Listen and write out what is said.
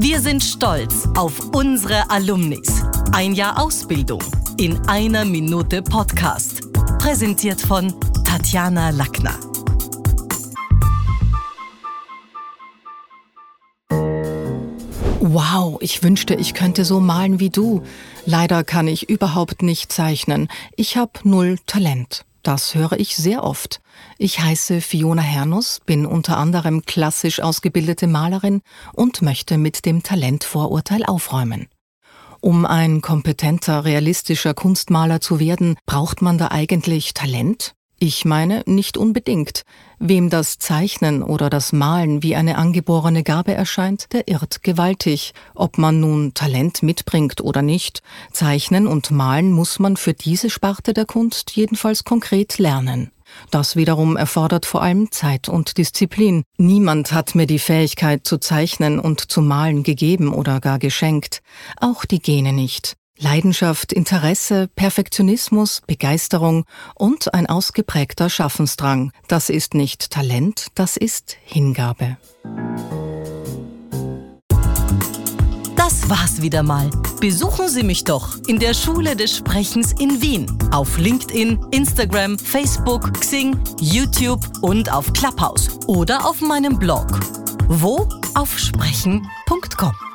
Wir sind stolz auf unsere Alumnis. Ein Jahr Ausbildung in einer Minute Podcast. Präsentiert von Tatjana Lackner. Wow, ich wünschte, ich könnte so malen wie du. Leider kann ich überhaupt nicht zeichnen. Ich habe null Talent. Das höre ich sehr oft. Ich heiße Fiona Hernus, bin unter anderem klassisch ausgebildete Malerin und möchte mit dem Talentvorurteil aufräumen. Um ein kompetenter, realistischer Kunstmaler zu werden, braucht man da eigentlich Talent? Ich meine, nicht unbedingt. Wem das Zeichnen oder das Malen wie eine angeborene Gabe erscheint, der irrt gewaltig. Ob man nun Talent mitbringt oder nicht, Zeichnen und Malen muss man für diese Sparte der Kunst jedenfalls konkret lernen. Das wiederum erfordert vor allem Zeit und Disziplin. Niemand hat mir die Fähigkeit zu zeichnen und zu malen gegeben oder gar geschenkt. Auch die Gene nicht. Leidenschaft, Interesse, Perfektionismus, Begeisterung und ein ausgeprägter Schaffensdrang. Das ist nicht Talent, das ist Hingabe. Das war's wieder mal. Besuchen Sie mich doch in der Schule des Sprechens in Wien. Auf LinkedIn, Instagram, Facebook, Xing, YouTube und auf Clubhouse oder auf meinem Blog. Wo? Auf sprechen.com.